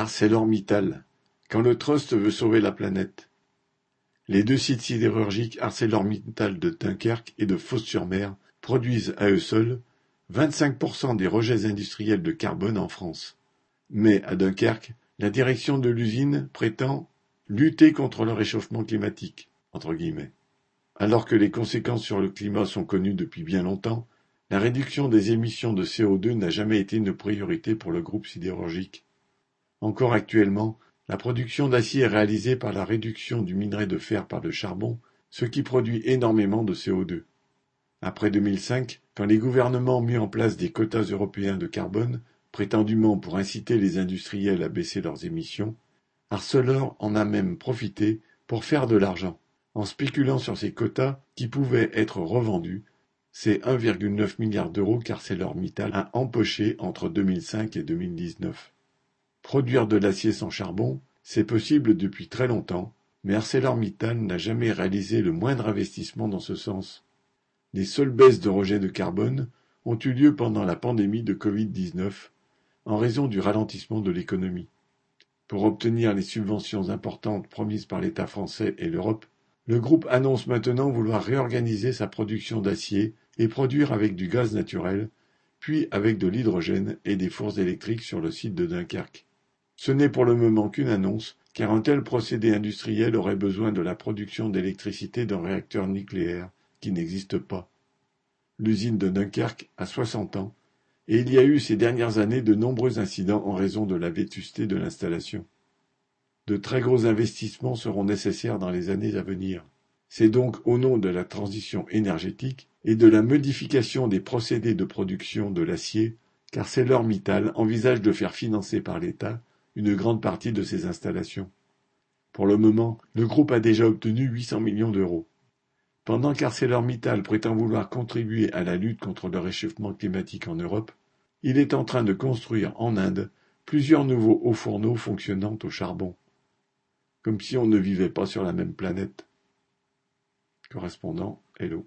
ArcelorMittal, quand le Trust veut sauver la planète. Les deux sites sidérurgiques ArcelorMittal de Dunkerque et de Fos-sur-Mer produisent à eux seuls 25% des rejets industriels de carbone en France. Mais à Dunkerque, la direction de l'usine prétend lutter contre le réchauffement climatique, entre guillemets. Alors que les conséquences sur le climat sont connues depuis bien longtemps, la réduction des émissions de CO2 n'a jamais été une priorité pour le groupe sidérurgique. Encore actuellement, la production d'acier est réalisée par la réduction du minerai de fer par le charbon, ce qui produit énormément de CO2. Après 2005, quand les gouvernements ont mis en place des quotas européens de carbone, prétendument pour inciter les industriels à baisser leurs émissions, Arcelor en a même profité pour faire de l'argent, en spéculant sur ces quotas qui pouvaient être revendus. C'est 1,9 milliard d'euros qu'ArcelorMittal a empoché entre 2005 et 2019. Produire de l'acier sans charbon, c'est possible depuis très longtemps, mais ArcelorMittal n'a jamais réalisé le moindre investissement dans ce sens. Les seules baisses de rejet de carbone ont eu lieu pendant la pandémie de Covid-19 en raison du ralentissement de l'économie. Pour obtenir les subventions importantes promises par l'État français et l'Europe, le groupe annonce maintenant vouloir réorganiser sa production d'acier et produire avec du gaz naturel, puis avec de l'hydrogène et des fours électriques sur le site de Dunkerque. Ce n'est pour le moment qu'une annonce, car un tel procédé industriel aurait besoin de la production d'électricité d'un réacteur nucléaire qui n'existe pas. L'usine de Dunkerque a soixante ans et il y a eu ces dernières années de nombreux incidents en raison de la vétusté de l'installation. De très gros investissements seront nécessaires dans les années à venir. C'est donc au nom de la transition énergétique et de la modification des procédés de production de l'acier qu'ArcelorMittal envisage de faire financer par l'État une grande partie de ces installations. Pour le moment, le groupe a déjà obtenu 800 millions d'euros. Pendant qu'ArcelorMittal prétend vouloir contribuer à la lutte contre le réchauffement climatique en Europe, il est en train de construire en Inde plusieurs nouveaux hauts fourneaux fonctionnant au charbon. Comme si on ne vivait pas sur la même planète. Correspondant Hello.